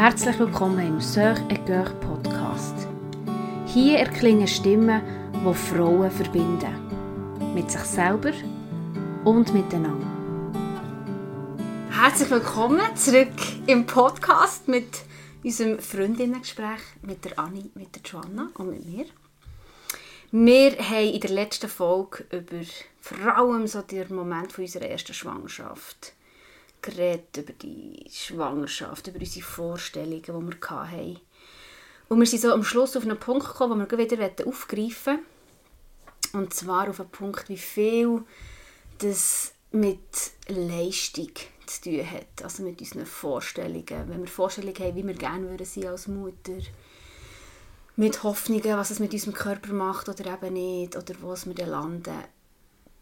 Herzlich willkommen im Sœur et Cœur Podcast. Hier erklingen Stimmen, die Frauen verbinden. Mit sich selber und miteinander. Herzlich willkommen zurück im Podcast mit unserem Freundinnengespräch mit der Anni, mit der Joanna und mit mir. Wir haben in der letzten Folge über vor allem so den Moment von unserer ersten Schwangerschaft geredet, über die Schwangerschaft, über unsere Vorstellungen, die wir hatten. Und wir sind so am Schluss auf einen Punkt gekommen, den wir wieder aufgreifen wollen. Und zwar auf einen Punkt, wie viel das mit Leistung zu tun hat. Also mit unseren Vorstellungen. Wenn wir Vorstellungen haben, wie wir gerne würden sein als Mutter. Mit Hoffnungen, was es mit unserem Körper macht oder eben nicht. Oder wo wir dann landen.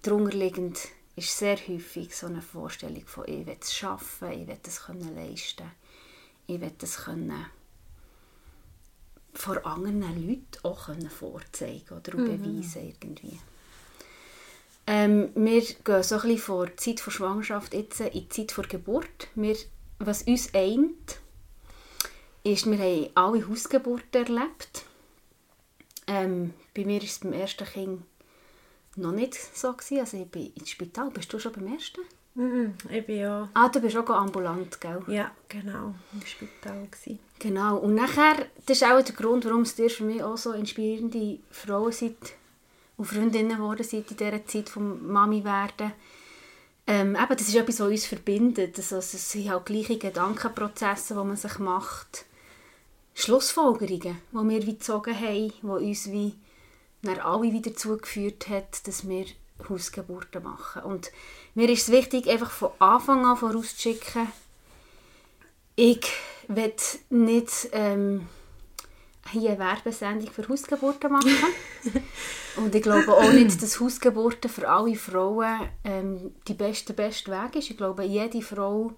Darunterliegend ist sehr häufig so eine Vorstellung von ich will es schaffen, ich will es können leisten, ich will es können vor anderen Leuten auch können vorzeigen oder mhm. beweisen irgendwie. Ähm, wir gehen so ein bisschen von der Zeit der Schwangerschaft jetzt in die Zeit der Geburt. Wir, was uns eint, ist, wir haben alle Hausgeburten erlebt. Ähm, bei mir ist es beim ersten Kind noch nicht so. Gewesen. Also ich bin ins Spital. Bist du schon beim ersten? Mhm, ich bin ja... Ah, du bist auch ambulant, gell? Ja, genau. Im Spital gewesen. Genau. Und nachher, das ist auch der Grund, warum es dir für mich auch so inspirierende Frauen seid und Freundinnen geworden seid in dieser Zeit vom Mami werden. Ähm, eben, das ist etwas, was uns verbindet. Also, es sind halt gleiche Gedankenprozesse, die man sich macht. Schlussfolgerungen, die wir wie gezogen haben, die uns wie dann alle wieder dazu geführt hat, dass wir Hausgeburten machen. Und mir ist es wichtig, einfach von Anfang an vorauszuschicken, ich will nicht ähm, hier eine Werbesendung für Hausgeburten machen. Und ich glaube auch nicht, dass Hausgeburten für alle Frauen ähm, die beste, beste Weg ist. Ich glaube, jede Frau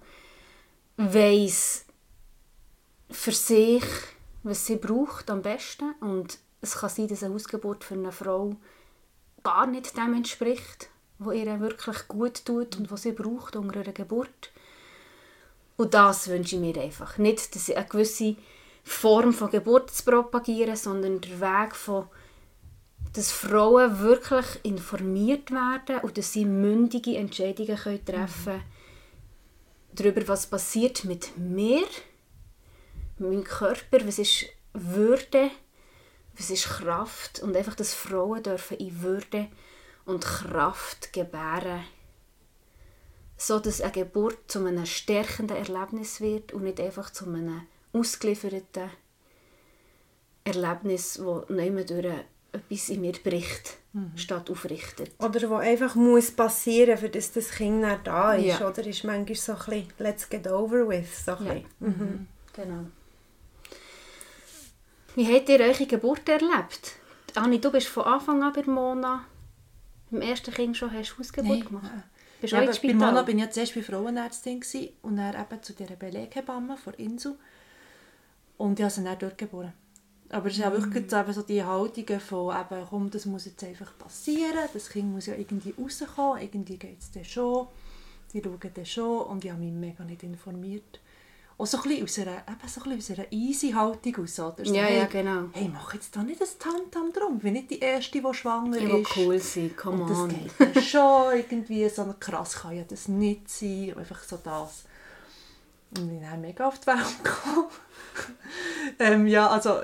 weiß für sich, was sie braucht am besten. Und es kann sein, dass eine Hausgeburt für eine Frau gar nicht dem entspricht, was ihr wirklich gut tut und was sie braucht unter einer Geburt. Und das wünsche ich mir einfach. Nicht, dass ich eine gewisse Form von Geburt zu propagieren, sondern der Weg von dass Frauen wirklich informiert werden und dass sie mündige Entscheidungen können treffen können darüber, was passiert mit mir, mit meinem Körper, was ist Würde, was ist Kraft und einfach, dass Frauen dürfen in Würde und Kraft gebären, so dass eine Geburt zu einem stärkenden Erlebnis wird und nicht einfach zu einem ausgelieferten Erlebnis, das nicht durch etwas in mir bricht, mhm. statt aufrichtet. Oder wo einfach muss passieren, für das das Kind dann da ist, ja. oder ist manchmal so ein bisschen «let's get over with». So ja. Mhm. Genau. Wie habt ihr eure Geburt erlebt? Anni, du bist von Anfang an bei Mona. Beim ersten Kind schon hast du Hausgeburt Nein. gemacht? Bist ja, bei Mona war ich ja zuerst bei Frauenärztin und dann eben zu dieser Beleghebamme von Insel. Und ich habe sie dann dort geboren. Aber es ist auch wirklich mm. eben so die Haltung von, eben, komm, das muss jetzt einfach passieren, das Kind muss ja irgendwie rauskommen, irgendwie geht es dann schon, die schauen dann schon und ich habe mich mega nicht informiert auch so ein bisschen aus einer, eben so ein bisschen aus einer easy Haltung aus. Oder? So, ja, hey, ja, genau. Hey, mach jetzt da nicht ein Tantam drum. Ich bin nicht die Erste, die schwanger ich ist. cool sein, come und on. das geht schon irgendwie, so krass kann ja das nicht sein. Einfach so das. Und ich bin dann mega auf die Welt gekommen. ähm, ja, also,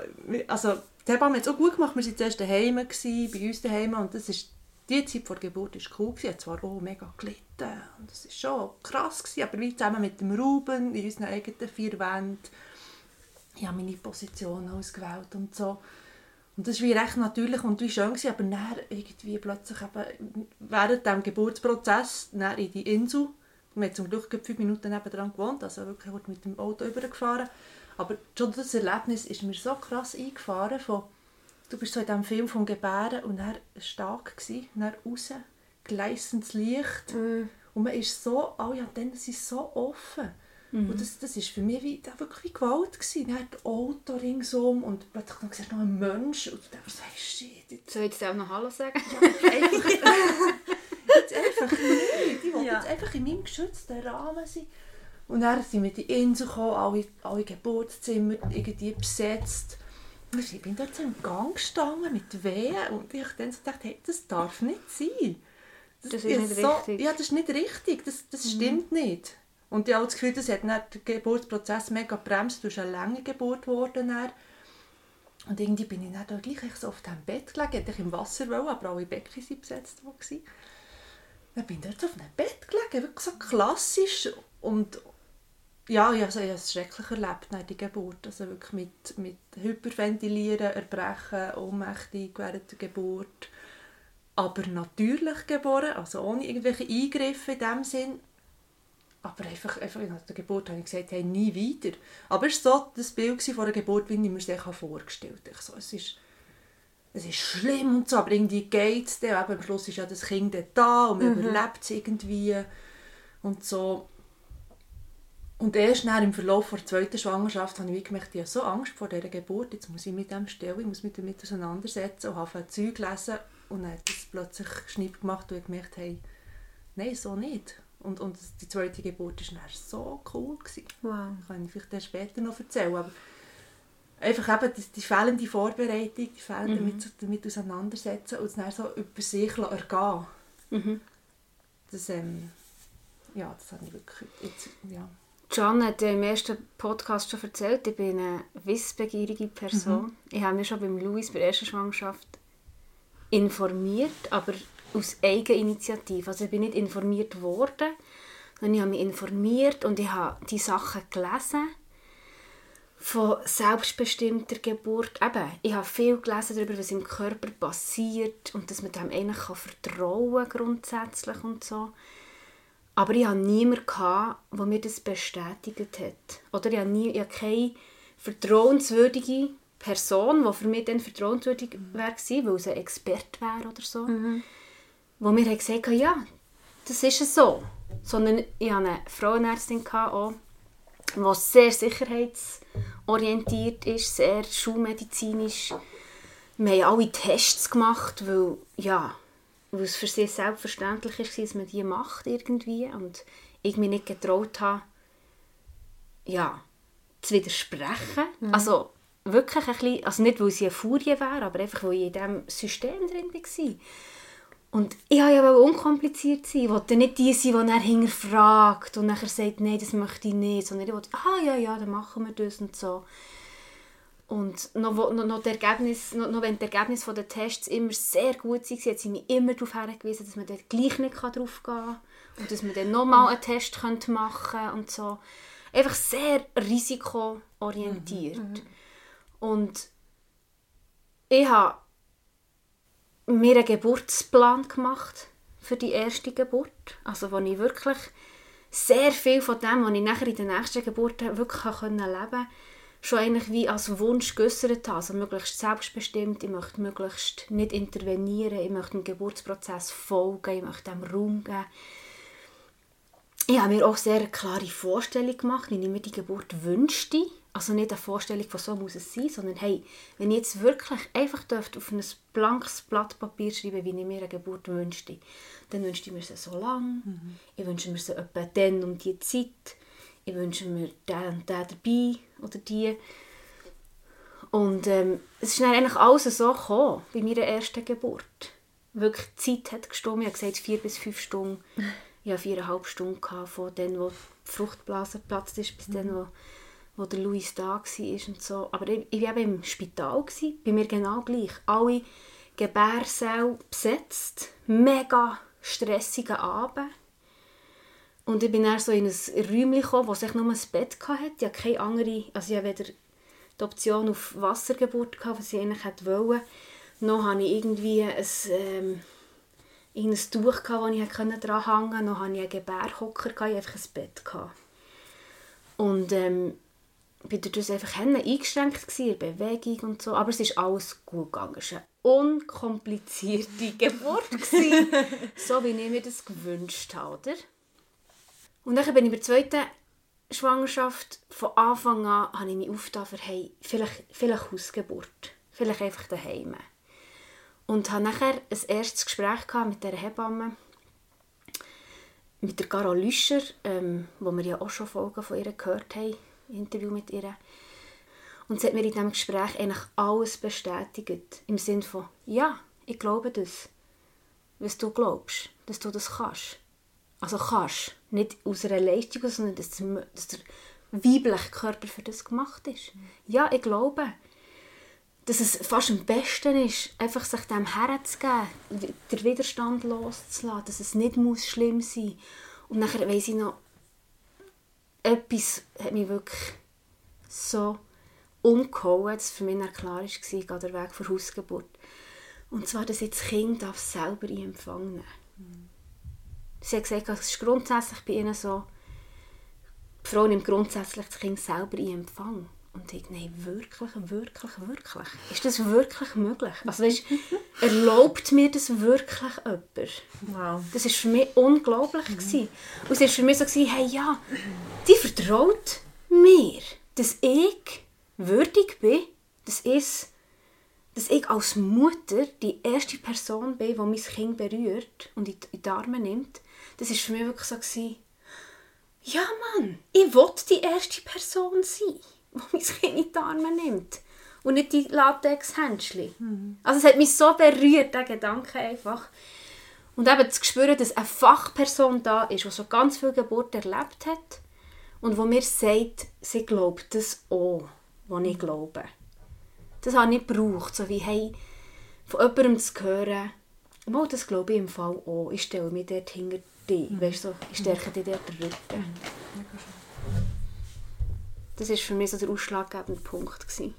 also die Hebamme hat es auch gut gemacht. Wir waren zuerst daheim, bei uns daheim und das ist die Zeit vor der Geburt war cool. Ich habe zwar auch mega gelitten. Und das war schon krass. Gewesen, aber wie zusammen mit dem Ruben in unseren eigenen vier Wänden. Ich habe meine Position ausgewählt und so. Und das war recht natürlich und wie schön. Gewesen, aber dann irgendwie plötzlich eben während dem Geburtsprozess dann in die Insel. Wir haben zum Glück fünf Minuten nebenan gewohnt, also wirklich mit dem Auto übergefahren. Aber schon das Erlebnis ist mir so krass eingefahren von du bist so in diesem Film vom Gebären und er stark gsi, dann raus, gleißendes Licht mm. und man ist so, alle oh Antennen sind so offen. Mm. Und das, das ist für mich wie, wirklich wie Gewalt gewesen. Dann hat Auto ringsum und plötzlich dann siehst noch einen Mensch und du denkst, hey, shit. Jetzt. Soll ich jetzt auch noch Hallo sagen? Ja, einfach, jetzt einfach nicht. Ich will ja. jetzt einfach in meinem geschützten Rahmen sein. Und dann sind wir in die Insel gekommen, alle, alle Geburtszimmer irgendwie besetzt. Ich bin dort so im Gang gestanden mit Wehen und ich dann so dachte, hey, das darf nicht sein. Das, das ist nicht so, richtig. Ja, das ist nicht richtig, das, das mhm. stimmt nicht. Und ich habe das Gefühl, das hat den Geburtsprozess mega bremst. Du bist eine lange Geburt geworden. Dann. Und irgendwie bin ich dann da gleich so auf dem Bett gelegen. Ich im Wasser, wollen, aber alle Becken waren besetzt. Gewesen. Dann bin ich dort auf einem Bett gelegen, wirklich so klassisch. Und ja, ich habe es schrecklich erlebt nach der Geburt. Also wirklich mit, mit Hyperventilieren, Erbrechen, ohnmächtig während der Geburt. Aber natürlich geboren, also ohne irgendwelche Eingriffe in dem Sinn. Aber einfach, einfach nach der Geburt habe ich gesagt, hey, nie wieder. Aber es war so das Bild von der Geburt, wie ich mir es vorgestellt habe. So, es, ist, es ist schlimm und so, aber irgendwie geht es dann. Am Schluss ist ja das Kind da und man mhm. überlebt es irgendwie. Und so. Und erst nach im Verlauf der zweiten Schwangerschaft habe ich gemerkt, ich habe so Angst vor dieser Geburt, jetzt muss ich mit dem stellen, ich muss mich damit auseinandersetzen und habe Zeug gelesen und dann hat es plötzlich Schnipp gemacht und ich gemerkt, hey, nein, so nicht. Und, und die zweite Geburt war dann so cool. Gewesen. Wow. Das kann ich vielleicht später noch erzählen. Aber einfach eben die, die fehlende Vorbereitung, die fehlende mhm. damit, damit auseinandersetzen und es dann so über sich ergehen mhm. Das, ähm, ja, das habe ich wirklich jetzt, ja. John hat ja im ersten Podcast schon erzählt, ich bin eine wissbegierige Person. Mhm. Ich habe mich schon beim Louis bei der ersten Schwangerschaft informiert, aber aus Eigeninitiative. Also ich bin nicht informiert worden, sondern ich habe mich informiert und ich habe die Sachen gelesen von selbstbestimmter Geburt. Eben, ich habe viel gelesen darüber, was im Körper passiert und dass man dem eigentlich vertrauen kann, grundsätzlich und so. Aber ich hatte niemanden, der mir das bestätigt hat. Oder ich habe, nie, ich habe keine vertrauenswürdige Person, die für mich dann vertrauenswürdig wäre, weil sie ein Experte wäre oder so. Mhm wo mir gesagt haben, ja, das ist so. Sondern ich hatte eine Frauenärztin, auch, die sehr sicherheitsorientiert ist, sehr schulmedizinisch. Wir haben alle Tests gemacht, weil, ja, weil es für sie selbstverständlich ist, dass man die macht irgendwie. Und ich mich nicht getraut habe, ja, zu widersprechen. Mhm. Also wirklich ein bisschen, also nicht, weil sie eine Furie wäre, aber einfach, weil ich in diesem System drin war. Und ich wollte ja unkompliziert sein. Ich wollte nicht die sein, die dann hinterfragt und nachher sagt, nein, das möchte ich nicht. Sondern ich wollte, ah ja, ja, dann machen wir das und so. Und noch, noch, noch, das Ergebnis, noch, noch wenn die Ergebnisse der Tests immer sehr gut waren, hat sie mich immer darauf hingewiesen, dass man dort gleich nicht drauf gehen kann. Und dass man dann nochmal einen Test machen könnte und so. Einfach sehr risikoorientiert. Mhm. Mhm. Und ich habe mir einen Geburtsplan gemacht für die erste Geburt. Also wo ich wirklich sehr viel von dem, was ich nachher in der nächsten Geburt wirklich leben konnte, schon eigentlich wie als Wunsch geäußert habe. Also möglichst selbstbestimmt, ich möchte möglichst nicht intervenieren, ich möchte dem Geburtsprozess folgen, ich möchte dem Raum geben. Ich habe mir auch sehr klare Vorstellung gemacht, wie ich mir die Geburt wünschte. Also nicht eine Vorstellung von so muss es sein, sondern hey, wenn ich jetzt wirklich einfach auf ein blankes Blatt Papier schreiben, wie ich mir eine Geburt wünschte, dann wünschte ich mir sie so lang, mhm. ich wünsche mir sie etwa dann um die Zeit, ich wünsche mir den und den dabei oder die. Und ähm, es ist dann eigentlich alles so gekommen bei meiner ersten Geburt. Wirklich, die Zeit hat gestimmt, ich habe gesagt vier bis fünf Stunden. Ich hatte viereinhalb Stunden von dann, wo die Fruchtblase geplatzt ist, bis mhm. dann, wo wo der Louis da war und so. Aber ich, ich war eben im Spital, gewesen, bei mir genau gleich. Alle Gebärsäle besetzt, mega stressiger Abend. Und ich bin dann so in ein Räumchen gekommen, wo sich nur ein Bett hatte. Ich hatte keine andere, also ich weder die Option auf Wassergeburt, gehabt, was ich eigentlich wollte, noch hatte ich irgendwie ein, ähm, ein Tuch, das ich dran hängen konnte, noch hatte ich einen Gebärhocker, ich hatte einfach ein Bett. Gehabt. Und ähm, bin das einfach eingeschränkt gewesen, Bewegung und so, aber es ist alles gut gegangen. Es war eine unkomplizierte Geburt, gewesen, so wie ich mir das gewünscht habe, oder? Und dann bin ich bei der zweiten Schwangerschaft, von Anfang an habe ich mich aufgetan für, hey, vielleicht, vielleicht Hausgeburt, vielleicht einfach daheim. Und habe nachher ein erstes Gespräch mit dieser Hebamme, mit der Carol Lüscher, ähm, wo wir ja auch schon Folgen von ihr gehört haben, Interview mit ihr. Und sie hat mir in diesem Gespräch eigentlich alles bestätigt. Im Sinne von, ja, ich glaube das. Was du glaubst, dass du das kannst. Also kannst. Nicht aus einer Leistung, sondern dass, dass der weibliche Körper für das gemacht ist. Ja, ich glaube dass es fast am besten ist, einfach sich dem herzugeben, den Widerstand loszulassen, dass es nicht muss schlimm sein muss. Und nachher weiss ich noch, etwas hat mich wirklich so umgehauen, dass für mich klar war, der Weg vor Hausgeburt. Und zwar, dass ich das Kind selber in Empfang nehmen mhm. Sie hat gesagt, es ist grundsätzlich bei ihnen so, die Frau nimmt grundsätzlich das Kind selber in Empfang. Und ich nein, wirklich, wirklich, wirklich. Ist das wirklich möglich? Also weißt, erlaubt mir das wirklich jemand? Wow. Das war für mich unglaublich. Mhm. Und es war für mich so, hey ja, die vertraut mir, dass ich würdig bin, dass ich, dass ich als Mutter die erste Person bin, die mein Kind berührt und in die Arme nimmt. Das war für mich wirklich so, ja Mann, ich will die erste Person sein wo mein Kind in die Arme nimmt. Und nicht die Latex-Händchen. Mhm. Also es hat mich so berührt, der Gedanke einfach. Und eben zu spüren, dass eine Fachperson da ist, die schon ganz viel Geburt erlebt hat und wo mir sagt, sie glaubt das auch, was ich glaube. Das habe ich nicht gebraucht, so wie hey, von jemandem zu hören, oh, das glaube ich im Fall auch, ich stelle mich dort hinter dich, mhm. weißt du, ich stärke dich dort den Rücken. Das war für mich so der ausschlaggebende Punkt. Gewesen.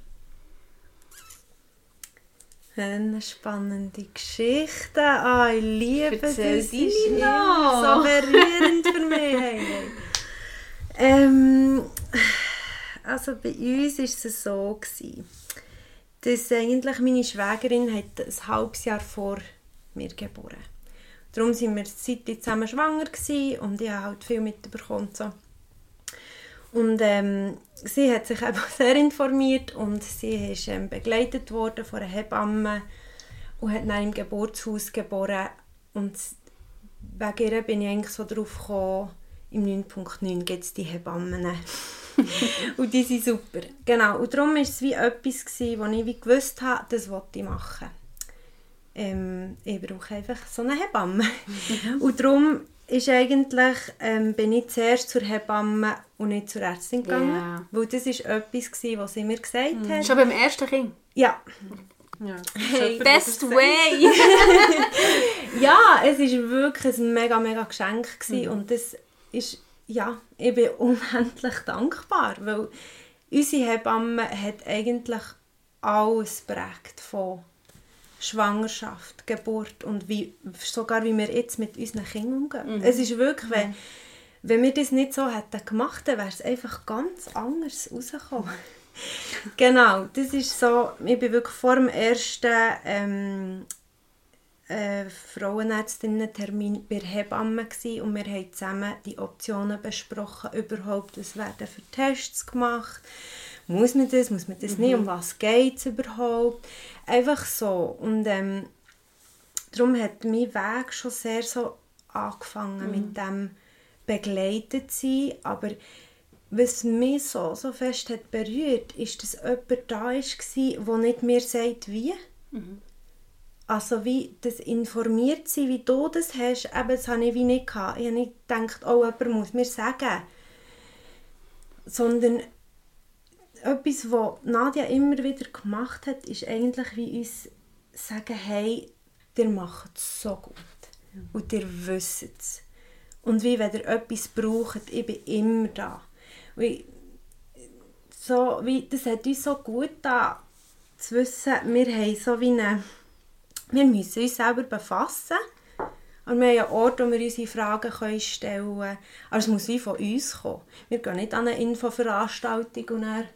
Eine spannende Geschichte. Ah, ich liebe das. Sie ist noch. so berührend für mich. ähm, also bei uns war es so, gewesen, dass eigentlich meine Schwägerin hat ein halbes Jahr vor mir geboren Darum waren wir seitdem zusammen schwanger und ich habe halt viel mitbekommen. So. Und ähm, sie hat sich eben sehr informiert und sie ist ähm, begleitet worden von einer Hebamme und hat dann im Geburtshaus geboren. Und wegen ihr bin ich eigentlich so drauf gekommen, im 9.9 gibt es die Hebammen. und die sind super. Genau. Und darum war es wie etwas, wo ich wie gewusst habe, das wollte ich machen. Ähm, ich brauche einfach so eine Hebamme. Mhm. und darum ist eigentlich, ähm, bin ich zuerst zur Hebamme und nicht zur Ärztin gegangen. Yeah. Weil das war etwas, gewesen, was sie mir gesagt mm. hat. Schon beim ersten Kind? Ja. ja hey, best way! ja, es war wirklich ein mega, mega Geschenk. Gewesen. Mm. Und das ist, ja, ich bin unendlich dankbar, weil unsere Hebamme hat eigentlich alles prägt von Schwangerschaft, Geburt und wie, sogar wie wir jetzt mit unseren Kindern umgehen. Mhm. Es ist wirklich, wenn, wenn wir das nicht so hätten gemacht, dann wäre es einfach ganz anders rausgekommen. genau, das ist so, ich bin wirklich vor dem ersten ähm, äh, Frauenärztinnen-Termin bei Hebamme gewesen, und wir haben zusammen die Optionen besprochen, überhaupt, was werden für Tests gemacht muss man das, muss man das mhm. nicht, um was geht es überhaupt. Einfach so. Und ähm, darum hat mein Weg schon sehr so angefangen mhm. mit dem begleitet sein, aber was mich so, so fest hat berührt, ist, dass jemand da war, der nicht mir sagt, wie. Mhm. Also wie das informiert sein, wie du das hast, eben, das habe ich wie nicht gehabt. Ich habe nicht gedacht, oh, jemand muss mir sagen. Sondern etwas, was Nadja immer wieder gemacht hat, ist eigentlich wie uns sagen, hey, ihr macht es so gut. Und ihr wisst es. Und wie, wenn ihr etwas braucht, ich bin immer da. Wie, so, wie, das hat uns so gut da zu wissen, wir haben so wie eine, wir müssen uns selber befassen. Und wir haben einen Ort, wo wir unsere Fragen stellen können. Aber es muss wie von uns kommen. Wir gehen nicht an eine Infoveranstaltung und dann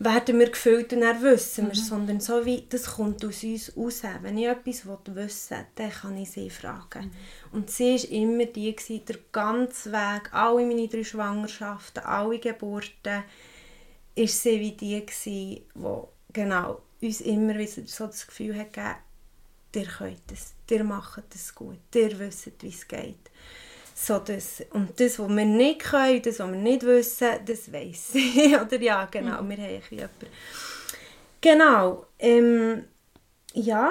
werden wir gefüllt und dann wissen wir, mhm. sondern so wie, das kommt aus uns raus. Wenn ich etwas wissen will, dann kann ich sie fragen. Mhm. Und sie war immer die, gewesen, der ganze Weg, alle meine drei Schwangerschaften, alle Geburten, ist sie wie die, gewesen, die genau, uns immer wieder so das Gefühl hat gegeben, ihr könnt es, ihr macht es gut, ihr wisst, wie es geht. So das, und das, was wir nicht können, das, was wir nicht wissen, das weiss ich. Oder ja, genau, mhm. wir haben wie jemanden. Genau, ähm, ja,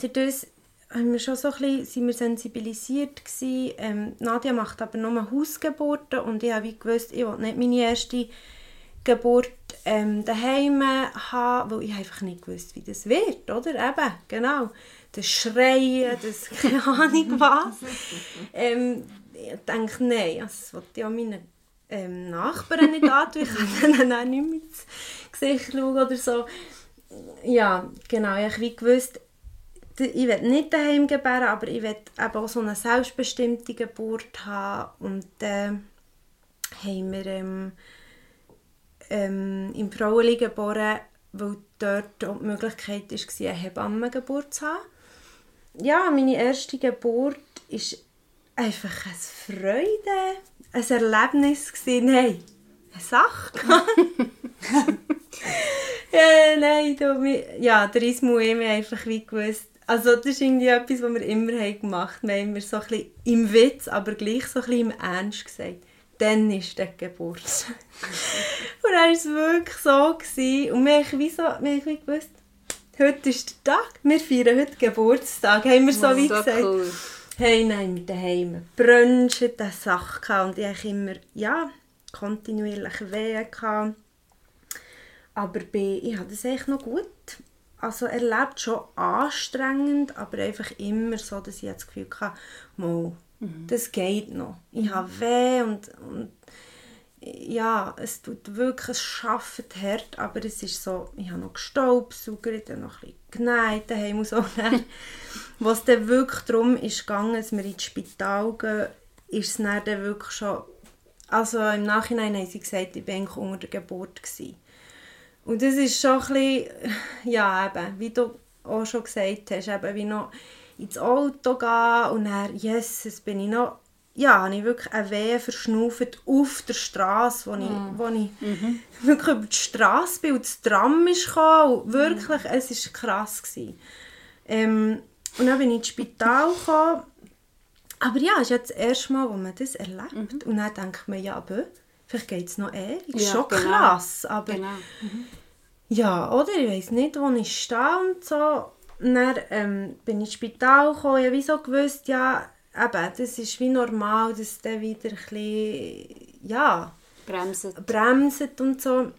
dadurch haben wir schon so ein bisschen, sind wir sensibilisiert gewesen. Ähm, Nadia macht aber nur Hausgeburten und ich habe gewusst, ich will nicht meine erste Geburt ähm, daheim haben, weil ich einfach nicht gewusst, wie das wird, oder? Eben, genau. Das Schreien, das keine Ahnung was. Ähm, ich denke, nein, das wollte ich auch meinen ähm, Nachbarn nicht antun. Ich kann ihnen auch nicht mehr ins Gesicht schauen oder so. Ja, genau, ich habe gewusst, ich will nicht daheim gebären, aber ich will eben auch so eine selbstbestimmte Geburt haben. Und äh, haben wir ähm, ähm, im Frauenli geboren, weil dort die Möglichkeit war, eine Hebammengeburt zu haben. Ja, meine erste Geburt war einfach eine Freude, ein Erlebnis. Nein, eine Sache. ja, nein, du, ja, der Ismu ich einfach wie gewusst, also das ist irgendwie etwas, was wir immer haben gemacht haben. Wir haben immer so ein bisschen im Witz, aber gleich so ein bisschen im Ernst gesagt dann ist der Geburtstag. und dann war es wirklich so. Gewesen. Und wir haben wie, so, wir haben wie gewusst, heute ist der Tag, wir feiern heute Geburtstag. Haben wir so wie so gesagt. Cool. Hey, nein, wir daheim Brunch, eine Sache und ich hatte immer, ja, kontinuierlich Wehen gehabt. Aber bei, ich habe das echt noch gut also erlebt, schon anstrengend, aber einfach immer so, dass ich das Gefühl hatte, mal, Mhm. Das geht noch. Ich mhm. habe weh und, und ja, es tut wirklich, es schafft hart, aber es ist so, ich habe noch gestaubsaugert, dann noch ein bisschen geneigt daheim und so. Was dann wirklich darum ist gegangen, dass wir ins Spital gehen, ist es dann, dann wirklich schon, also im Nachhinein haben sie gesagt, ich war unter der Geburt. Gewesen. Und das ist schon ein bisschen, ja eben, wie du auch schon gesagt hast, eben wie noch ins Auto gehen und dann, yes, bin ich noch, ja, habe ich wirklich eine Wehe verschnauft auf der Straße, wo ich, mm. wo ich mhm. wirklich über die Straße bin und das Tram ist gekommen, und wirklich, mm. es war krass. Gewesen. Ähm, und dann bin ich ins Spital gekommen, aber ja, es ist jetzt das erste Mal, wo man das erlebt mhm. und dann denkt man, ja, aber vielleicht geht es noch ewig, ja, schon genau. krass, aber genau. mhm. ja, oder, ich weiß nicht, wo ich stehe und so dann ähm, bin ich ins Spital gekommen, ich wieso gewusst, ja, eben, das ist wie normal, dass der wieder ein bisschen, ja, bremset. bremset und so.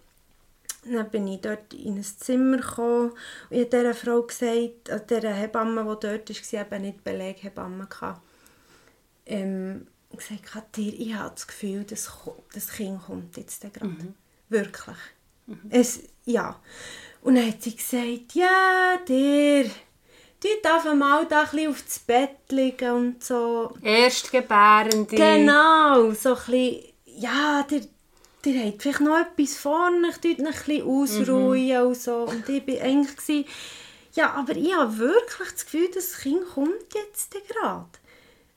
Dann bin ich dort in ein Zimmer gekommen und ich habe dieser Frau gesagt, also dieser Hebamme, die dort war, eben nicht Beleghebamme, ähm, gesagt, dir, ich habe das Gefühl, das, das Kind kommt jetzt gerade. Mhm. Wirklich. Mhm. Es, ja. Und dann hat sie gesagt, ja, der, du darf mal da ein bisschen aufs Bett liegen und so. Erstgebärende. Genau, so ein bisschen, ja, der, der hat vielleicht noch etwas vorne, ich tue ein bisschen ausruhen mhm. und so. Und ich war eigentlich, gewesen, ja, aber ich habe wirklich das Gefühl, das Kind kommt jetzt gerade.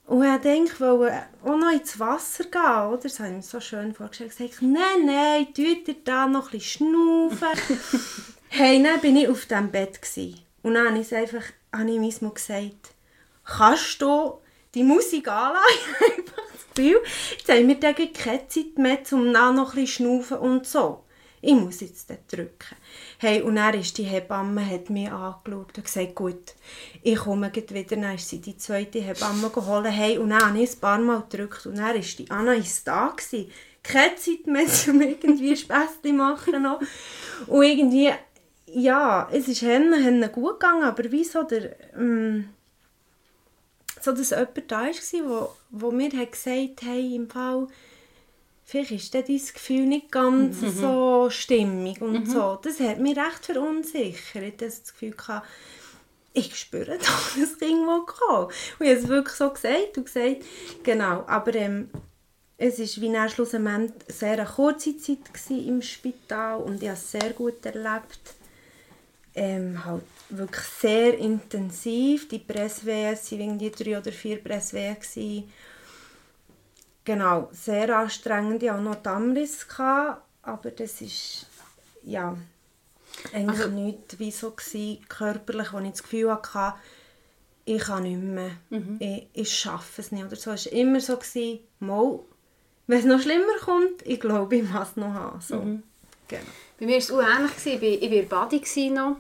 Und ich denke, wollte auch noch ins Wasser gehen, oder? Das habe ich mir so schön vorgestellt. Ich gesagt, nein, nein, tut ihr da noch ein bisschen schnaufen. Hey, dann war ich auf diesem Bett. Gewesen. Und dann habe ich einfach habe ich Mismo gesagt, kannst du die Musik anlassen? jetzt haben wir keine Zeit mehr, um noch ein bisschen schnaufen und so. Ich muss jetzt dort drücken. Hey, und dann ist die Hebamme hat mich angeschaut und gesagt, gut, ich komme wieder. Dann ist sie die zweite Hebamme geholt. Hey, und dann habe ich ein paar Mal gedrückt und dann war die Anna da. Gewesen. Keine Zeit mehr, um irgendwie Späßchen machen. Noch. Und irgendwie ja, es ist Hennen, gut gegangen, aber wie so der, ähm, so dass jemand da war, wo, wo mir hat gesagt hey, im Fall, vielleicht ist dein Gefühl nicht ganz mhm. so stimmig und mhm. so. Das hat mich recht verunsichert. Ich das Gefühl gehabt, ich spüre doch, das Kind will kommen. Und ich habe es wirklich so gesagt und gesagt, genau, aber ähm, es war wie schlussendlich eine sehr kurze Zeit im Spital und ich habe es sehr gut erlebt ähm, halt wirklich sehr intensiv. Die Presswehen waren irgendwie drei oder vier Presswehen. Genau, sehr anstrengend. Ich hatte noch Dammriss, aber das ist ja, eigentlich also, nicht wie so gewesen, körperlich, wo ich das Gefühl hatte, ich kann nicht mehr, ich, ich schaffe es nicht oder so. Es war immer so, gewesen, mal, wenn es noch schlimmer kommt, ich glaube, ich muss es noch haben. So. Genau. Bei mir war es ähnlich. Ich war- Ich in Badi noch.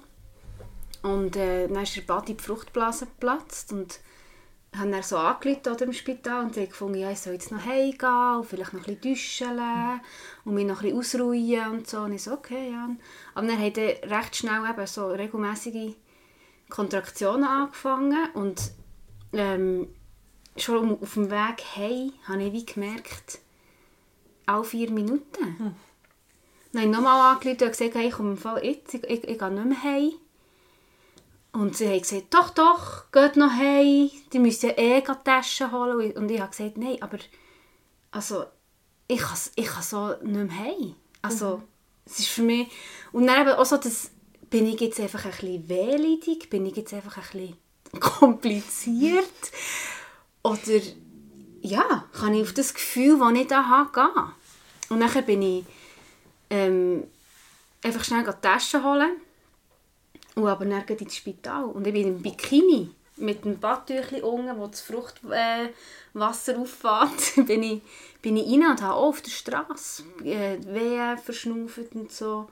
Und äh, dann ist der Badi die Fruchtblase geplatzt. Und haben dann so angerufen im Spital und haben gefunden, ja, ich soll jetzt noch heimgehen und vielleicht noch ein bisschen duschen und mich noch ein bisschen ausruhen und so. Und ich so, okay, ja. Aber dann haben dann recht schnell eben so regelmäßige Kontraktionen angefangen und ähm, schon auf dem Weg heim habe ich wie gemerkt, alle vier Minuten. Dann habe ich nochmal angerufen und gesagt, hey, ich komme Fall jetzt, ich, ich, ich gehe nicht mehr heim. Und sie haben gesagt, doch, doch, geht noch heim, die müssen eh die Taschen holen. Und ich habe gesagt, nein, aber also, ich kann, ich kann so nicht mehr heim. Also, es ist für mich... Und dann eben auch so, das, bin ich jetzt einfach ein bisschen wehleidig, bin ich jetzt einfach ein bisschen kompliziert? Oder, ja, kann ich auf das Gefühl, das ich da habe, gehen? Und dann bin ich ähm, einfach schnell die Taschen holen und aber dann ins Spital. Und ich bin im Bikini mit einem Badtüchchen unten, wo das Fruchtwasser äh, auffährt, bin ich, bin ich rein und habe auf der Straße äh, Wehen verschnauft und so.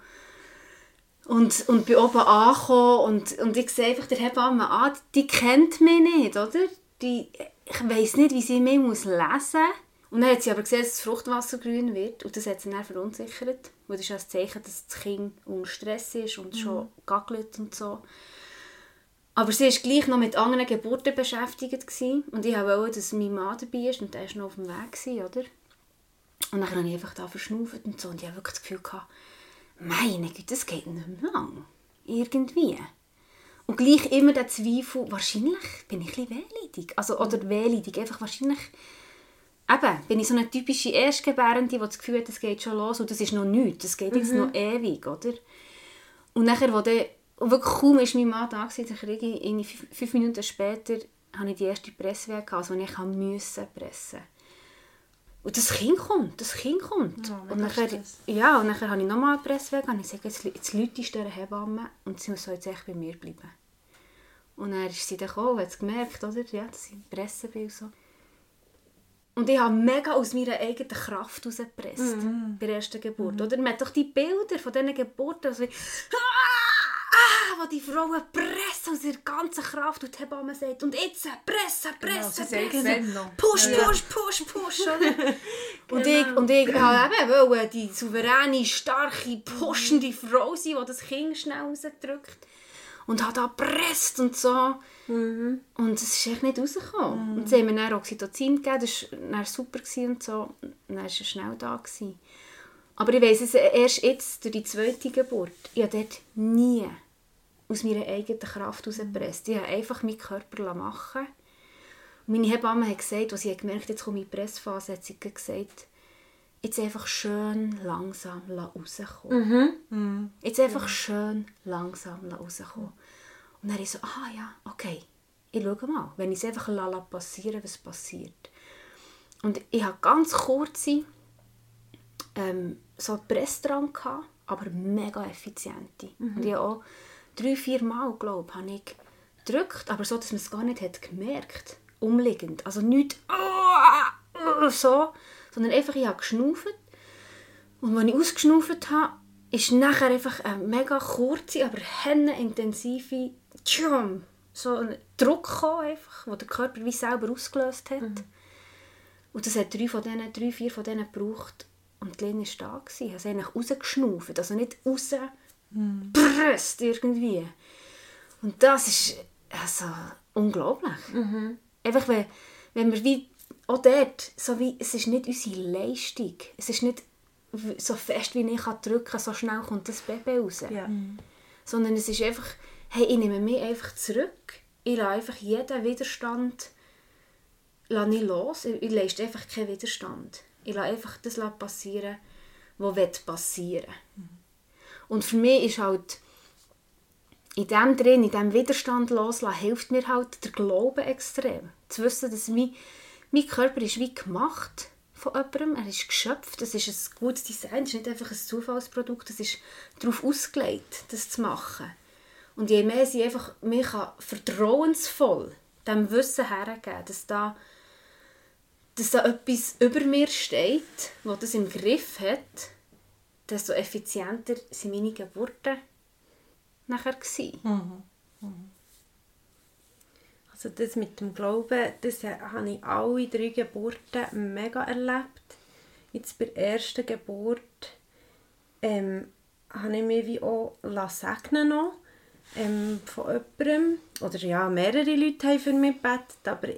Und, und bin oben angekommen und, und ich sehe einfach der Hebamme an, die kennt mich nicht, oder? Die, ich weiss nicht, wie sie mich lesen muss. Und dann hat sie aber gesehen, dass das Fruchtwasser grün wird und das hat sie dann verunsichert. Weil das ist ein Zeichen, dass das Kind unter Stress ist und schon gackelt und so. Aber sie war gleich noch mit anderen Geburten beschäftigt. Gewesen. Und ich wollte, dass mein Mann dabei ist und der war noch auf dem Weg, gewesen, oder? Und dann habe ich einfach da verschnauft und so. Und ich hatte wirklich das Gefühl, gehabt, meine Güte, das geht nicht mehr lang. Irgendwie. Und gleich immer der Zweifel, wahrscheinlich bin ich ein bisschen wehleidig. Also, oder wehleidig, einfach wahrscheinlich... Eben, bin ich so eine typische Erstgebärende, die das Gefühl hat, es geht schon los und das ist noch nichts, das geht jetzt noch ewig, oder? Und nachher, wo dann, wirklich kaum ist mein Mann da gewesen, dann kriege ich irgendwie fünf, Minuten später habe ich die erste Presswege gehabt, also ich müssen pressen. Und das Kind kommt, das Kind kommt. Ja, und nachher, ja, und nachher habe ich nochmal einen Pressweg und ich sage, jetzt, jetzt Leute ist dieser Hebamme und sie soll jetzt echt bei mir bleiben. Und dann ist sie dann gekommen und hat es gemerkt, oder? Ja, dass ich pressen bin und so. Und ich habe mega aus meiner eigenen Kraft herausgepresst. Bei der ersten Geburt. Oder? Man hat doch die Bilder von diesen Geburten, also, ah, ah, wo die Frauen pressen aus ihrer ganzen Kraft und die Hebamme sagt, und jetzt pressen, pressen, sagt pressen. Push, Ja. push, push, push. Und, ich, und ich wollte eben wollen, die souveräne, starke, pushende Frau sein, die das Kind schnell rausdrückt. Und hat da gepresst und so. Und es ist echt nicht rausgekommen. Und sie haben mir dann Oxytocin gegeben, das war super und so. Und dann war er schnell da. Gewesen. Aber ich weiss es erst jetzt, durch die zweite Geburt, ich habe dort nie aus meiner eigenen Kraft herausgepresst. Ich habe einfach meinen Körper machen lassen. Und meine Hebamme hat gesagt, als sie hat gemerkt jetzt komme ich in die Pressphase, hat sie gesagt, jetzt einfach schön langsam rauskommen. Jetzt einfach schön langsam rauskommen. Und dann ich so, ah ja, okay, ich schaue mal, wenn ich es einfach lasse passieren, was passiert. Und ich hatte ganz kurze ähm, so eine Presse dran, gehabt, aber mega effiziente. Und ich habe auch drei, vier Mal, glaube habe ich gedrückt, aber so, dass man es gar nicht hat gemerkt umliegend. Also nicht so, sondern einfach, ich habe geschnauft. Und wenn ich ausgeschnauft habe, ist nachher einfach eine mega kurze, aber intensive tschum, so ein Druck gekommen, einfach, wo der Körper wie selber ausgelöst hat. Und das hat drei, von denen, drei vier von denen gebraucht. Und die Lena war da. gewesen. Ich habe sie eigentlich rausgeschnauft, also nicht rausgepresst irgendwie. Und das ist also unglaublich. Einfach, wenn, wenn wir wie auch dort, so wie, es ist nicht unsere Leistung. Es ist nicht so fest, wie ich kann drücken kann, so schnell kommt das Baby raus. Ja. Sondern es ist einfach, hey, ich nehme mich einfach zurück. Ich lasse einfach jeden Widerstand lasse nicht los. Ich, ich leiste einfach keinen Widerstand. Ich lasse einfach das passieren, was passieren will. Und für mich ist halt in dem drin, in diesem Widerstand loslassen, hilft mir halt der Glaube extrem. Zu wissen, dass mein, mein Körper ist wie gemacht von jemandem, er ist geschöpft, es ist ein gutes Design, es ist nicht einfach ein Zufallsprodukt, es ist darauf ausgelegt, das zu machen. Und je mehr sie einfach kann vertrauensvoll dem Wissen hergeben, dass da, dass da etwas über mir steht, das das im Griff hat, desto effizienter sind meine Geburten nachher gewesen. Also das mit dem Glauben, das habe ich alle drei Geburten mega erlebt. Jetzt bei der ersten Geburt ähm, habe ich mich wie auch segnen noch, ähm, von jemandem. Oder ja, mehrere Leute haben für mich gebetet, aber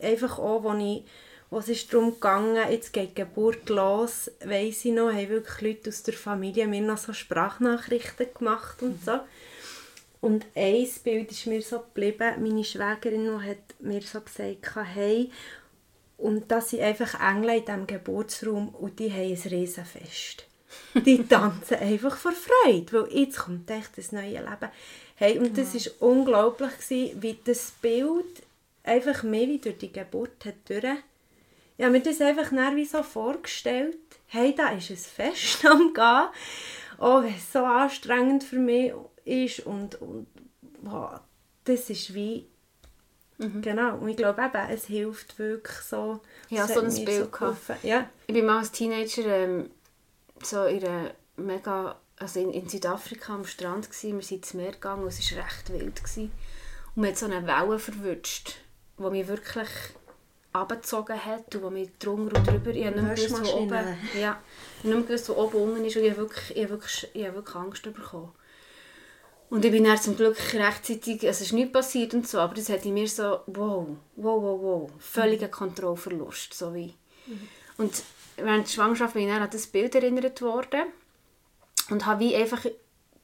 einfach auch, wo ich wo es ist darum ging, jetzt geht die Geburt los, weiss ich noch, haben wirklich Leute aus der Familie mir noch so Sprachnachrichten gemacht und so. Und ein Bild ist mir so geblieben, meine Schwägerin hat mir so gesagt, hey, und das sind einfach Engel in diesem Geburtsraum und die haben ein Riesenfest. Die tanzen einfach vor Freude, weil jetzt kommt echt das neue Leben. Hey, und das war unglaublich, gewesen, wie das Bild einfach mehr wie durch die Geburt hat durch. Ich habe mir das einfach wie so vorgestellt. Hey, da ist ein Fest am Gehen. Oh, so anstrengend für mich ist und, und wow, das ist wie Genau, und ich glaube eben, es hilft wirklich so. Ja, so ein Bild geholfen. Ja. Ich bin mal als Teenager ähm, so in einer mega, also in, in Südafrika am Strand gsi. Wir sind ins Meer gegangen und es war recht wild gsi. Und man hat so eine Welle verwünscht, die mich wirklich abgezogen hat und die mich drunter und drüber, ich habe nicht mehr gewusst, wo oben, ja, ich nicht mehr gewusst, wo oben unten ist und ich habe wirklich, ich habe wirklich, ich habe wirklich Angst bekommen. Und ich bin dann zum Glück rechtzeitig, es ist nichts passiert und so, aber das hat in mir so, wow, wow, wow, wow, völliger Kontrollverlust, so wie. Und während der Schwangerschaft bin ich dann an das Bild erinnert worden und habe wie einfach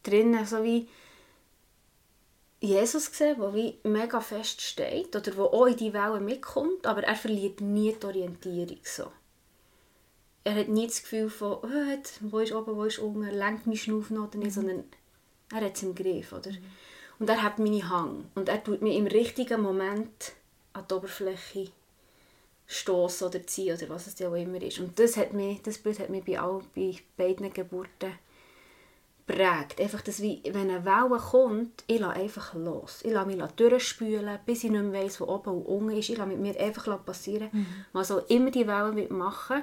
drinnen so wie Jesus gesehen, der wie mega fest steht oder der auch in die Wellen mitkommt, aber er verliert nie die Orientierung so. Er hat nie das Gefühl von, oh, wo ist oben, wo ist unten, lenkt mein Schnuff noch oder nicht, sondern er hat es im Griff, oder? Und er hat meine Hang und er tut mich im richtigen Moment an die Oberfläche stoßen oder ziehen oder was es ja auch immer ist. Und das, hat mich, das Bild hat mich bei, all, bei beiden Geburten prägt. Einfach, dass wie, wenn eine Welle kommt, ich lasse einfach los. Ich lasse mich durchspülen, bis ich nicht mehr weiss, wo oben und unten ist. Ich lasse mit mir einfach passieren, was auch immer die Welle machen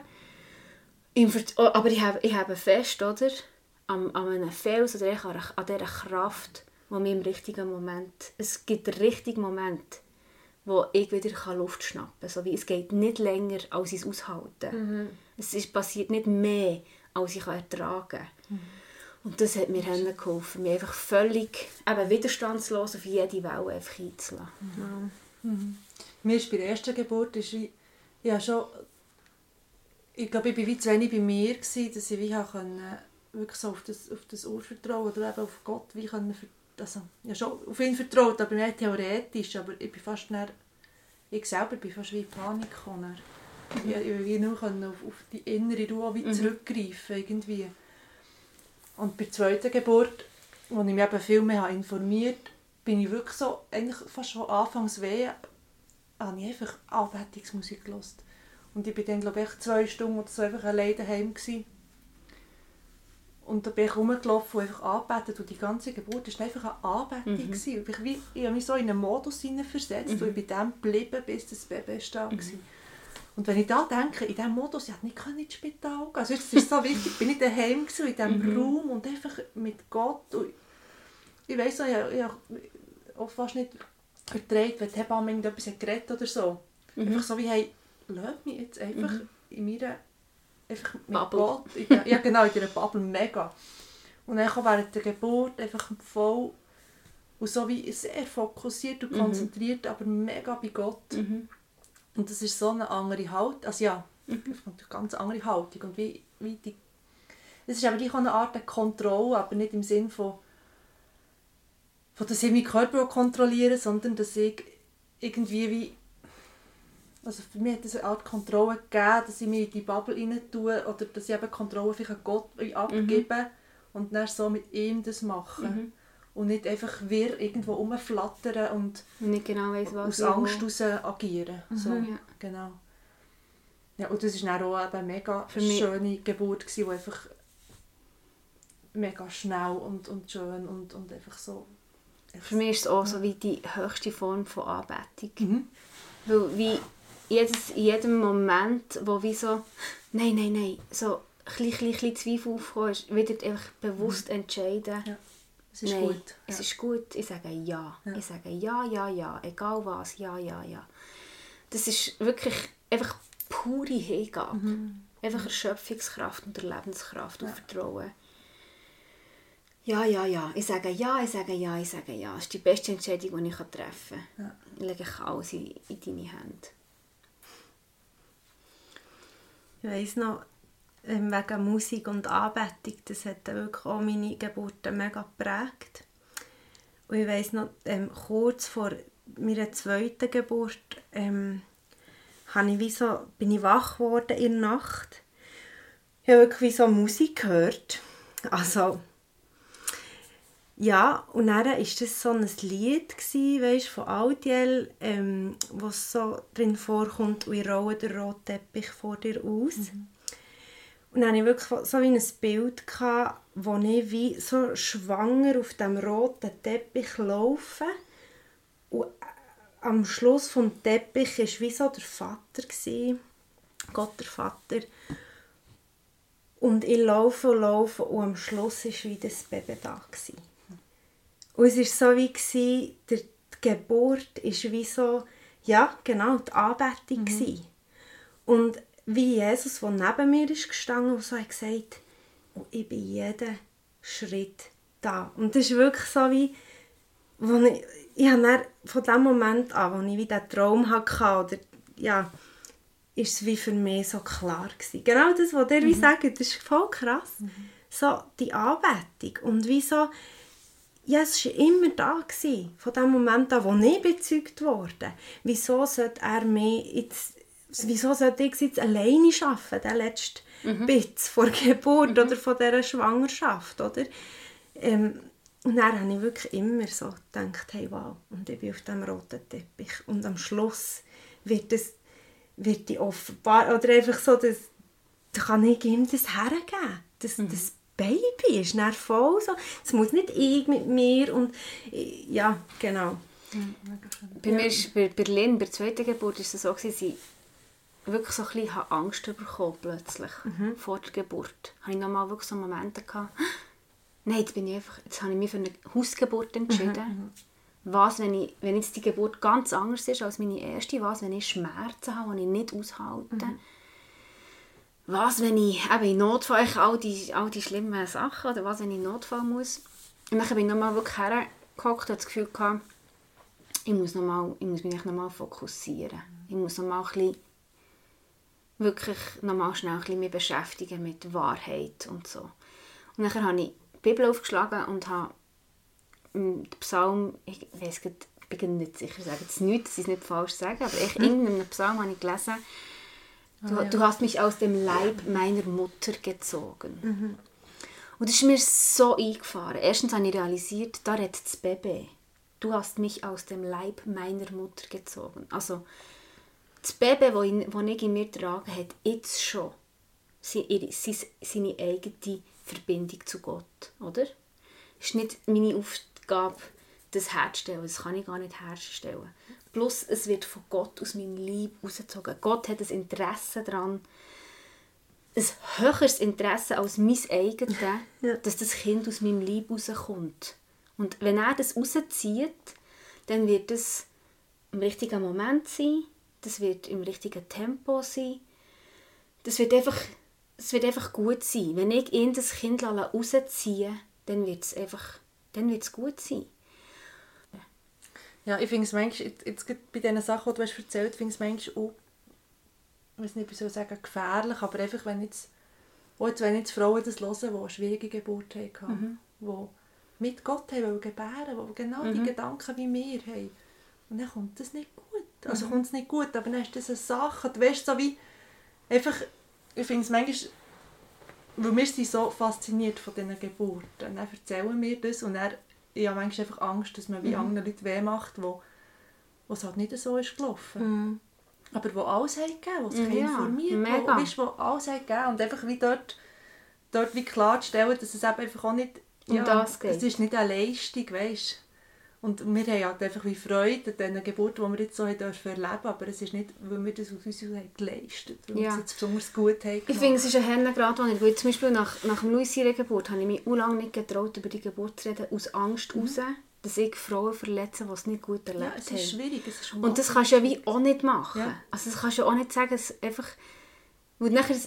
Ver oh, Aber ich habe, ich habe fest, oder? An, an einem Fels oder an, an dieser Kraft, die mir im richtigen Moment... Es gibt den richtigen Moment, wo ich wieder Luft schnappen kann. So wie, es geht nicht länger, als ich es aushalten Es ist, passiert nicht mehr, als ich ertragen kann. Und das hat mir dann geholfen, mich einfach völlig eben widerstandslos auf jede Welle einfach einzulassen. Mir ist bei der ersten Geburt, ist wie, ich habe schon, ich glaube, ich war wie zu wenig bei mir, gewesen, dass ich wie können, wirklich so auf das, auf das Urvertrauen oder eben auf Gott wie können, ver- also, ich habe schon auf ihn vertraut, aber nicht theoretisch, aber ich bin fast dann, ich selber bin fast wie in Panik gekommen. Ich, ich wie nur können auf, auf die innere Ruhe wie zurückgreifen irgendwie. Und bei der zweiten Geburt, wo ich mich eben viel mehr habe informiert bin ich wirklich so, eigentlich fast schon anfangs weh, habe ich einfach Anbetungsmusik gehört. Und ich bin dann, glaube ich, zwei Stunden oder so einfach allein daheim gewesen. Und da bin ich rumgelaufen und einfach angebetet. Und die ganze Geburt war einfach eine Anbetung. gewesen. Und Ich, wie, ich habe mich so in einen Modus hineinversetzt und ich bin dem geblieben, bis das Baby da war. Und wenn ich da denke, in diesem Modus, ich nicht ins Spital gehen Also es ist so wichtig, ich bin nicht daheim gewesen, in diesem Raum und einfach mit Gott. Und ich weiss noch, ich, ich habe auch fast nicht vertreibt, wenn die Hebamme irgendetwas hat geredet oder so. Einfach so wie, hey, lass mich jetzt einfach in meiner einfach mit Bubble. Gott, in der, ja genau, in dieser Bubble, mega. Und dann kam während der Geburt einfach voll und so wie sehr fokussiert und konzentriert, aber mega bei Gott. Und das ist so eine andere Haltung, also ja, natürlich eine ganz andere Haltung und wie, wie die, es ist aber gleich auch eine Art der Kontrolle, aber nicht im Sinn von, von dass ich meinen Körper kontrolliere, sondern dass ich irgendwie wie, also für mich hat es eine Art Kontrolle gegeben, dass ich mich in die Bubble rein tue oder dass ich eben Kontrolle vielleicht an Gott abgebe und dann so mit ihm das mache. Und nicht einfach wir irgendwo rumflattern und nicht genau weiss, was aus Angst heraus agieren. So, Ja. genau. Ja, und das war auch eine mega Für schöne Geburt, gewesen, die einfach mega schnell und, und schön und, und einfach so Für mich ist es auch so wie die höchste Form von Anbetung. Mhm. Weil wie jedes, in jedem Moment, wo wie so, nein, nein, nein, so ein bisschen, Zweifel aufkommen, ist wieder einfach bewusst entscheiden. Ja. Es ist Nein, gut. es ja. ist gut. Ich sage ja. Ja. Ich sage ja, ja, ja. Egal was, ja, ja, ja. Das ist wirklich einfach pure Hingabe. Mhm. Einfach Erschöpfungskraft und Lebenskraft und Vertrauen. Ja, ja, ja. Ich sage ja, ich sage ja, ich sage ja. Das ist die beste Entscheidung, die ich treffen kann. Ja. Ich lege ich alles in, in deine Hände. Ich weiss noch, ähm, wegen Musik und Anbetung, das hat wirklich auch meine Geburt mega geprägt. Und ich weiss noch, ähm, kurz vor meiner zweiten Geburt ähm, ich wie so, bin ich wach geworden in der Nacht. Ich habe wirklich wie so Musik gehört. Also, ja, und dann war das so ein Lied, weißt, von Altiel, ähm, wo es so drin vorkommt, und ich rolle den roten Teppich vor dir aus. Und dann hatte ich wirklich so wie ein Bild, gehabt, wo ich wie so schwanger auf dem roten Teppich laufe. Und am Schluss vom Teppich war wie so der Vater, gsi, Gott der Vater. Und ich laufe und laufe und am Schluss war wie das Baby da. Gsi. Und es war so wie, der, die Geburt war wie so, ja, genau, die Anbetung. Mhm. Und wie Jesus, der neben mir ist gestanden und so hat gesagt, und ich bin jeden Schritt da. Und das ist wirklich so wie, wo ich, ich habe von dem Moment an, wo ich wie diesen Traum hatte, oder, ja, ist es wie für mich so klar gewesen. Genau das, was ihr wie sagt, das ist voll krass. So die Anbetung und wie so, ja, es war immer da, gewesen, von dem Moment an, wo ich bezeugt wurde. Wieso sollte er mich jetzt, wieso sollte ich jetzt alleine arbeiten, den letzten Mhm. Bitz vor der Geburt oder von dieser Schwangerschaft, oder? Ähm, und dann habe ich wirklich immer so gedacht, hey, wow, und ich bin auf dem roten Teppich. Und am Schluss wird das, wird die offenbar, oder einfach so, das, da kann ich ihm das hergeben. Das, Mhm. das Baby ist dann voll so. Es muss nicht ich mit mir und ja, genau. Bei mir ist bei Berlin, bei der zweiten Geburt, ist es so, gewesen, dass ich wirklich so ein bisschen Angst bekommen plötzlich vor der Geburt. Habe ich nochmal wirklich so Momente gehabt, nein, jetzt, bin ich einfach, jetzt habe ich mich für eine Hausgeburt entschieden. Was, wenn, ich, wenn jetzt die Geburt ganz anders ist als meine erste? Was, wenn ich Schmerzen habe, die ich nicht aushalte? Was, wenn ich eben in Notfall ich all die, all die schlimmen Sachen, oder was, wenn ich in Notfall muss? Und dann bin ich nochmal wirklich hergehockt und hatte das Gefühl, gehabt, ich muss, noch mal, ich muss mich nochmal fokussieren. Ich muss noch mal ein bisschen, wirklich nochmal schnell ein bisschen mich beschäftigen mit Wahrheit und so. Und dann habe ich die Bibel aufgeschlagen und habe mm, den Psalm, ich weiß grad, ich bin nicht sicher, ich sage jetzt nichts, dass ich es nicht falsch sage, aber ich, irgendeinen Psalm habe ich gelesen, du, du hast mich aus dem Leib meiner Mutter gezogen. Und das ist mir so eingefahren. Erstens habe ich realisiert, da redet das Baby. Du hast mich aus dem Leib meiner Mutter gezogen. Also, das Baby, das ich, in mir trage, hat jetzt schon seine, seine eigene Verbindung zu Gott. Oder? Es ist nicht meine Aufgabe, das herzustellen. Das kann ich gar nicht herstellen. Plus, es wird von Gott aus meinem Leib rausgezogen. Gott hat ein Interesse daran, ein höheres Interesse als mein eigenes, Ja. dass das Kind aus meinem Leib rauskommt. Und wenn er das rauszieht, dann wird es im richtigen Moment sein, das wird im richtigen Tempo sein, das wird einfach, es wird einfach gut sein. Wenn ich ihn das Kind rausziehe, dann wird es einfach, dann wird es gut sein. Ja, ich finde es manchmal, jetzt, bei diesen Sachen, die du hast erzählt finde ich es manchmal auch, ich weiß nicht, wie soll ich sagen, gefährlich, aber einfach, wenn jetzt, auch jetzt, wenn jetzt Frauen das hören, die eine schwierige Geburt hatten, die mit Gott haben wollen gebären, die genau die Gedanken wie wir haben. Und dann kommt das nicht gut. Also kommt es nicht gut, aber dann ist das eine Sache, du weißt, so wie, einfach, ich finde es manchmal, weil wir sind so fasziniert von diesen Geburten, dann erzählen wir das und dann, ich habe manchmal einfach Angst, dass man wie anderen Leuten weh macht, wo, wo es halt nicht so ist gelaufen. Aber wo alles hat gegeben, wo sich Ja, informiert, wo, mega. weißt, wo alles hat gegeben und einfach wie dort, dort wie klarzustellen, dass es eben einfach auch nicht, Um das geht. es ist nicht eine Leistung, weißt Und wir haben halt einfach wie Freude an diesen Geburten, die wir jetzt so erleben dürfen aber es ist nicht, weil wir das aus uns geleistet haben, weil ja. wir es jetzt besonders gut haben Ich finde, es ist ein Hennengrad, wo ich, zum Beispiel nach, nach Louis Geburt, habe ich mich lange nicht getraut, über die Geburt zu reden, aus Angst mhm. heraus, dass ich Frauen verletze, die es nicht gut erlebt haben. Ja, es ist schwierig, es ist Und das kannst du ja wie auch nicht machen. Ja. Also das kannst du ja auch nicht sagen, dass einfach, weil nachher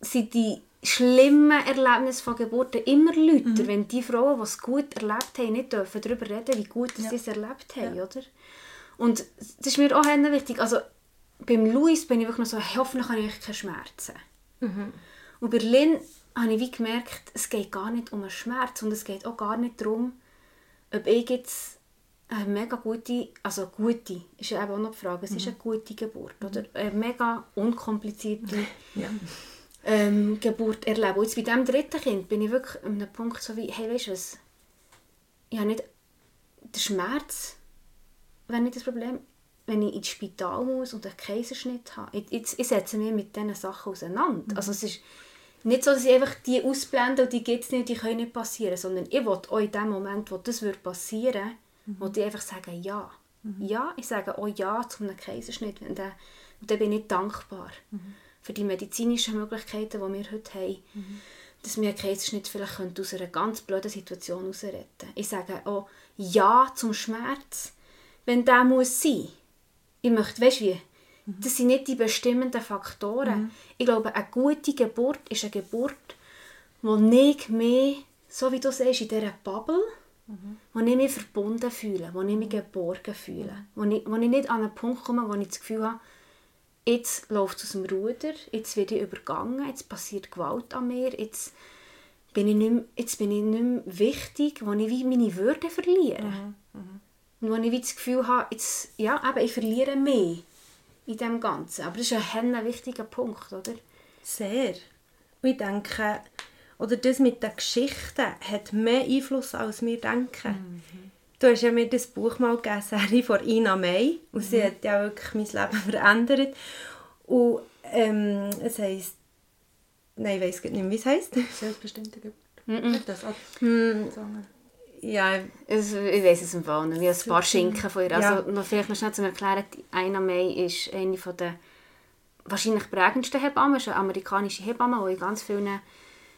sind die schlimmen Erlebnisse von Geburten immer lauter, mhm. wenn die Frauen, die es gut erlebt haben, nicht dürfen darüber reden, wie gut ja. sie es erlebt haben, ja. oder? Und das ist mir auch wichtig. Also beim Luis bin ich wirklich noch so, hoffentlich habe ich keine Schmerzen. Mhm. Und bei Lynn habe ich wie gemerkt, es geht gar nicht um einen Schmerz und es geht auch gar nicht darum, ob ich jetzt eine mega gute, also gute, ist ja eben auch noch die Frage, es mhm. ist eine gute Geburt, oder? Eine mega unkomplizierte ja ähm, Geburt erleben. Und jetzt bei diesem dritten Kind bin ich wirklich an einem Punkt so wie, hey, weißt du was, ich habe nicht den Schmerz, wenn nicht das Problem, wenn ich ins Spital muss und einen Kaiserschnitt habe. Ich, ich, ich setze mich mit diesen Sachen auseinander. Mhm. Also es ist nicht so, dass ich einfach die ausblende und die gibt es nicht, die können nicht passieren, sondern ich will auch in dem Moment, wo das passieren würde, mhm. ich einfach sagen, ja. Mhm. Ja, ich sage auch ja zu einem Kaiserschnitt. Und dann, und dann bin ich dankbar. Mhm für die medizinischen Möglichkeiten, die wir heute haben, mhm. dass wir einen Kaiserschnitt vielleicht aus einer ganz blöden Situation herausretten können. Ich sage auch Ja zum Schmerz, wenn der muss sein. Ich möchte, weißt du wie, mhm. das sind nicht die bestimmenden Faktoren. Mhm. Ich glaube, eine gute Geburt ist eine Geburt, wo nicht mehr, so wie du sagst, in dieser Bubble, mhm. wo ich mich verbunden fühle, wo ich mich geborgen fühle, mhm. wo ich, wo ich nicht an einen Punkt komme, wo ich das Gefühl habe, jetzt läuft es aus dem Ruder, jetzt werde ich übergangen, jetzt passiert Gewalt an mir, jetzt bin ich nicht mehr, jetzt bin ich nicht mehr wichtig, wo ich wie meine Würde verliere. Mhm. Mhm. Und wo ich wie das Gefühl habe, jetzt, ja, eben, ich verliere mehr in dem Ganzen. Aber das ist ein, ein wichtiger Punkt, oder? Sehr. Und ich denke, oder das mit den Geschichten hat mehr Einfluss, als wir denken. Mhm. Du hast ja mir das Buch mal gegeben, Serie von Ina May. Und sie mhm. hat ja wirklich mein Leben verändert. Und ähm, es heisst... Nein, ich weiß nicht mehr, wie es heisst. Selbstbestimmte Geburt. Mhm. Das. Ja, also, ich weiß es im Fall nicht. Ich habe ein paar Schinken von ihr. Also, noch, vielleicht noch schnell zu erklären, Ina May ist eine von der wahrscheinlich prägendsten Hebammen. ist eine amerikanische Hebamme, die in ganz vielen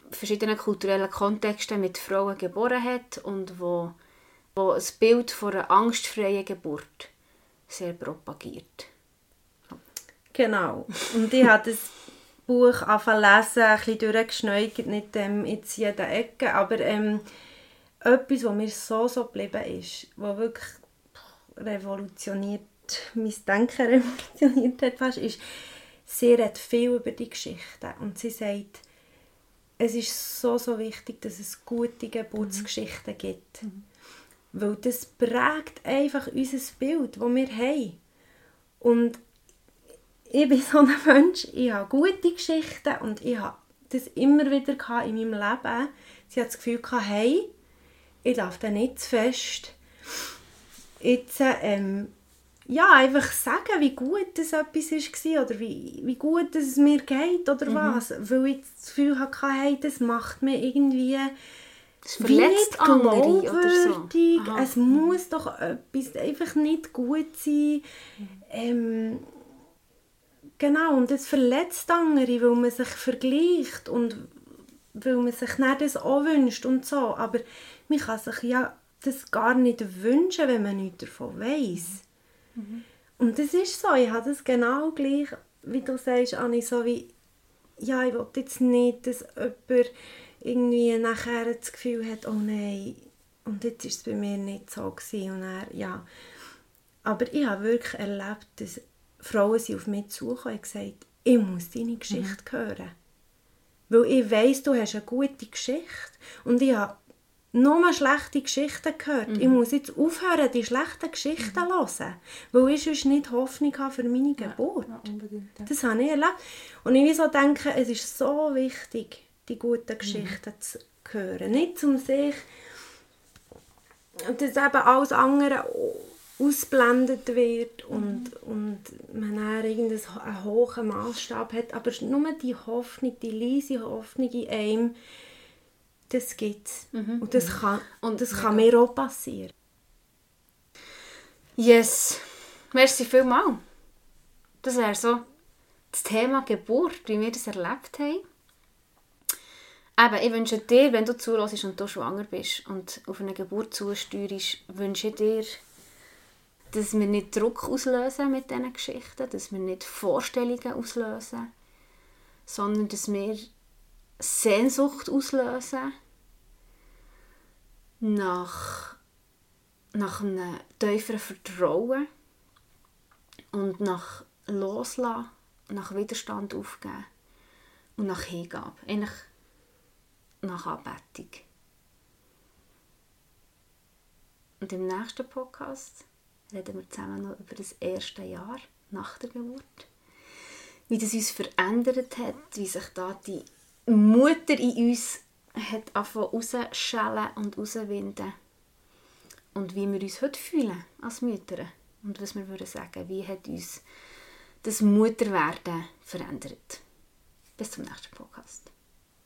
verschiedenen kulturellen Kontexten mit Frauen geboren hat und wo wo ein Bild von einer angstfreien Geburt sehr propagiert. Genau. Und ich habe das Buch angefangen lesen, ein bisschen durchgeschneugert, nicht ähm, jetzt jede Ecke, aber ähm, etwas, was mir so, so geblieben ist, was wirklich revolutioniert, mein Denken revolutioniert hat fast, ist, sie redet viel über die Geschichte und sie sagt, es ist so, so wichtig, dass es gute Geburtsgeschichten gibt. Mhm. Weil das prägt einfach unser Bild, das wir haben. Und ich bin so ein Mensch, ich habe gute Geschichten und ich habe das immer wieder in meinem Leben. Sie hat das Gefühl, hey, ich darf da nicht zu fest jetzt ähm, ja, einfach sagen, wie gut das etwas war oder wie, wie gut es mir geht oder mhm. was. Weil ich das Gefühl hatte, hey, das macht mir irgendwie es verletzt andere oder so. Aha. Es muss doch etwas einfach nicht gut sein. Ähm, genau, und es verletzt andere, weil man sich vergleicht und weil man sich nicht das auch wünscht und so. Aber man kann sich ja das gar nicht wünschen, wenn man nichts davon weiß. Mhm. Und das ist so, ich habe das genau gleich, wie du sagst, Anni, so wie, ja, ich will jetzt nicht, dass jemand irgendwie nachher das Gefühl hat, oh nein, und jetzt war es bei mir nicht so gewesen. und er, ja. Aber ich habe wirklich erlebt, dass Frauen sind auf mich zugekommen und gesagt, ich muss deine Geschichte mhm. hören. Weil ich weiss, du hast eine gute Geschichte. Und ich habe nur schlechte Geschichten gehört. Mhm. Ich muss jetzt aufhören, die schlechten Geschichten mhm. zu hören. Weil ich sonst nicht Hoffnung habe für meine Geburt. Ja, ja, das habe ich erlebt. Und ich so denke, es ist so wichtig, die guten Geschichten mhm. zu hören. Nicht um sich, dass eben alles andere ausblendet wird und, mhm. und man einen hohen Maßstab hat, aber nur die Hoffnung, die leise Hoffnung in einem, das gibt es. Mhm. Und das kann, und das kann mir auch passieren. Yes. Merci vielmals. Das wäre so das Thema Geburt, wie wir das erlebt haben. Eben, ich wünsche dir, wenn du zuhörst und du schwanger bist und auf eine Geburt zusteuerst, wünsche ich dir, dass wir nicht Druck auslösen mit diesen Geschichten, dass wir nicht Vorstellungen auslösen, sondern dass wir Sehnsucht auslösen nach, nach einem tieferen Vertrauen und nach Loslassen, nach Widerstand aufgeben und nach Hingabe. Nach Anbetung. Und im nächsten Podcast reden wir zusammen noch über das erste Jahr nach der Geburt. Wie das uns verändert hat, wie sich da die Mutter in uns hat angefangen rausschellen und rauswinden. Und wie wir uns heute fühlen als Mütter. Und was wir würden sagen, wie hat uns das Mutterwerden verändert. Bis zum nächsten Podcast.